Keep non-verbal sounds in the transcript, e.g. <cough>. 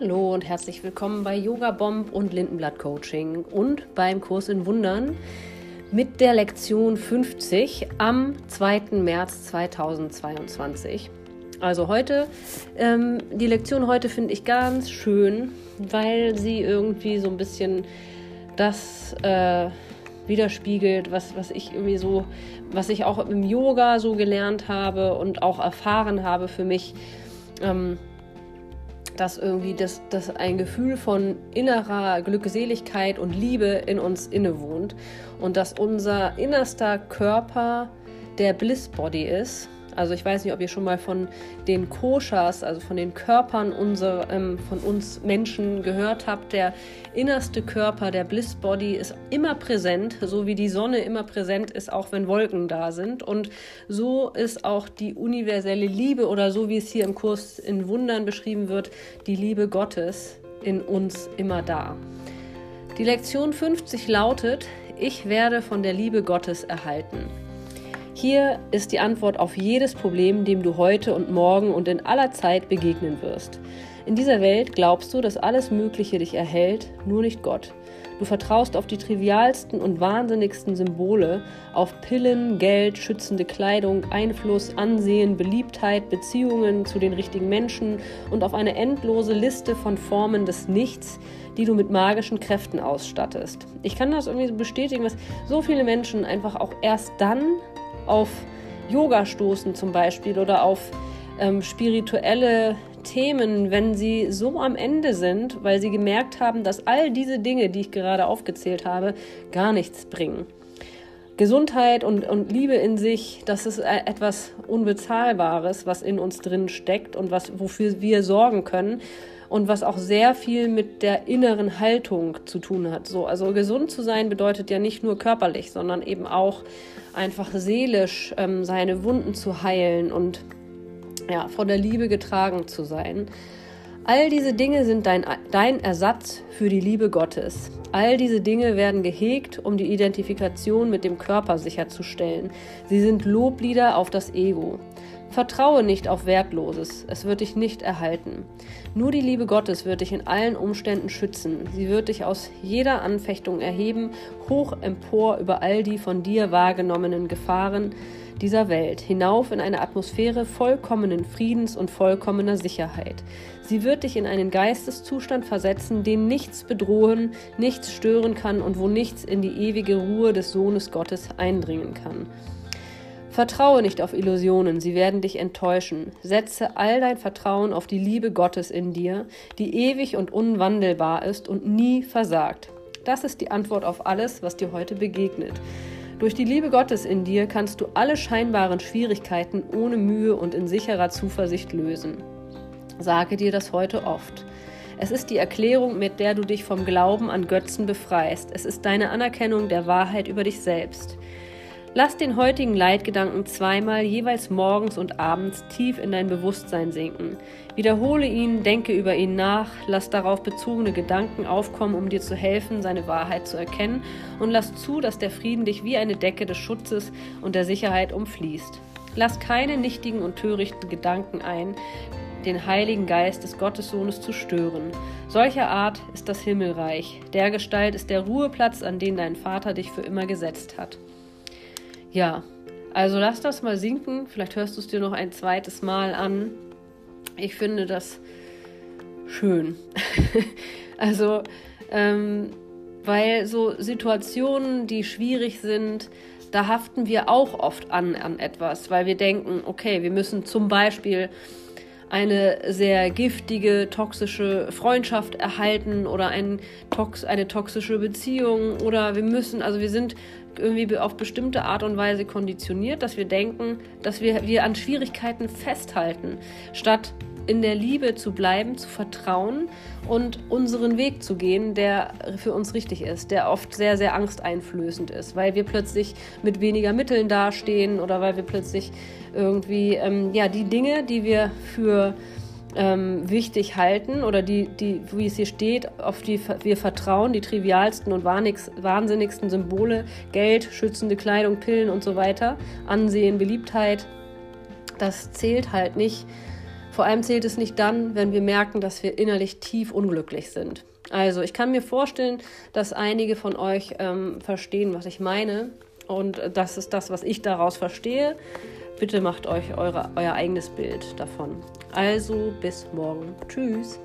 Hallo und herzlich willkommen bei Yoga Bomb und Lindenblatt Coaching und beim Kurs in Wundern mit der Lektion 50 am 2. März 2022. Also heute, ähm, die Lektion heute finde ich ganz schön, weil sie irgendwie so ein bisschen das äh, widerspiegelt, was, was ich irgendwie so, was ich auch im Yoga so gelernt habe und auch erfahren habe für mich. Ähm, dass irgendwie das, das ein Gefühl von innerer Glückseligkeit und Liebe in uns innewohnt und dass unser innerster Körper der Bliss Body ist also ich weiß nicht, ob ihr schon mal von den Koshas, also von den Körpern unser, ähm, von uns Menschen gehört habt. Der innerste Körper, der Bliss Body, ist immer präsent, so wie die Sonne immer präsent ist, auch wenn Wolken da sind. Und so ist auch die universelle Liebe oder so wie es hier im Kurs in Wundern beschrieben wird, die Liebe Gottes in uns immer da. Die Lektion 50 lautet, ich werde von der Liebe Gottes erhalten. Hier ist die Antwort auf jedes Problem, dem du heute und morgen und in aller Zeit begegnen wirst. In dieser Welt glaubst du, dass alles Mögliche dich erhält, nur nicht Gott. Du vertraust auf die trivialsten und wahnsinnigsten Symbole, auf Pillen, Geld, schützende Kleidung, Einfluss, Ansehen, Beliebtheit, Beziehungen zu den richtigen Menschen und auf eine endlose Liste von Formen des Nichts, die du mit magischen Kräften ausstattest. Ich kann das irgendwie bestätigen, dass so viele Menschen einfach auch erst dann auf Yoga stoßen zum Beispiel oder auf ähm, spirituelle Themen, wenn sie so am Ende sind, weil sie gemerkt haben, dass all diese Dinge, die ich gerade aufgezählt habe, gar nichts bringen. Gesundheit und, und Liebe in sich, das ist äh, etwas Unbezahlbares, was in uns drin steckt und was, wofür wir sorgen können und was auch sehr viel mit der inneren Haltung zu tun hat. So, also gesund zu sein bedeutet ja nicht nur körperlich, sondern eben auch einfach seelisch ähm, seine Wunden zu heilen und ja, von der Liebe getragen zu sein. All diese Dinge sind dein, dein Ersatz für die Liebe Gottes. All diese Dinge werden gehegt, um die Identifikation mit dem Körper sicherzustellen. Sie sind Loblieder auf das Ego. Vertraue nicht auf Wertloses, es wird dich nicht erhalten. Nur die Liebe Gottes wird dich in allen Umständen schützen. Sie wird dich aus jeder Anfechtung erheben, hoch empor über all die von dir wahrgenommenen Gefahren dieser Welt, hinauf in eine Atmosphäre vollkommenen Friedens und vollkommener Sicherheit. Sie wird dich in einen Geisteszustand versetzen, den nichts bedrohen, nichts stören kann und wo nichts in die ewige Ruhe des Sohnes Gottes eindringen kann. Vertraue nicht auf Illusionen, sie werden dich enttäuschen. Setze all dein Vertrauen auf die Liebe Gottes in dir, die ewig und unwandelbar ist und nie versagt. Das ist die Antwort auf alles, was dir heute begegnet. Durch die Liebe Gottes in dir kannst du alle scheinbaren Schwierigkeiten ohne Mühe und in sicherer Zuversicht lösen. Sage dir das heute oft. Es ist die Erklärung, mit der du dich vom Glauben an Götzen befreist. Es ist deine Anerkennung der Wahrheit über dich selbst. Lass den heutigen Leitgedanken zweimal jeweils morgens und abends tief in dein Bewusstsein sinken. Wiederhole ihn, denke über ihn nach, lass darauf bezogene Gedanken aufkommen, um dir zu helfen, seine Wahrheit zu erkennen und lass zu, dass der Frieden dich wie eine Decke des Schutzes und der Sicherheit umfließt. Lass keine nichtigen und törichten Gedanken ein, den Heiligen Geist des Gottessohnes zu stören. Solcher Art ist das Himmelreich. Der Gestalt ist der Ruheplatz, an den dein Vater dich für immer gesetzt hat. Ja, also lass das mal sinken. Vielleicht hörst du es dir noch ein zweites Mal an. Ich finde das schön. <laughs> also, ähm, weil so Situationen, die schwierig sind, da haften wir auch oft an an etwas, weil wir denken, okay, wir müssen zum Beispiel eine sehr giftige, toxische Freundschaft erhalten oder ein Tox eine toxische Beziehung oder wir müssen, also wir sind irgendwie auf bestimmte Art und Weise konditioniert, dass wir denken, dass wir, wir an Schwierigkeiten festhalten, statt in der Liebe zu bleiben, zu vertrauen und unseren Weg zu gehen, der für uns richtig ist, der oft sehr, sehr angsteinflößend ist, weil wir plötzlich mit weniger Mitteln dastehen oder weil wir plötzlich irgendwie, ähm, ja, die Dinge, die wir für ähm, wichtig halten oder die, die, wie es hier steht, auf die wir vertrauen, die trivialsten und wahnsinnigsten Symbole, Geld, schützende Kleidung, Pillen und so weiter, Ansehen, Beliebtheit, das zählt halt nicht Vor allem zählt es nicht dann, wenn wir merken, dass wir innerlich tief unglücklich sind. Also ich kann mir vorstellen, dass einige von euch ähm, verstehen, was ich meine. Und das ist das, was ich daraus verstehe. Bitte macht euch eure, euer eigenes Bild davon. Also bis morgen. Tschüss.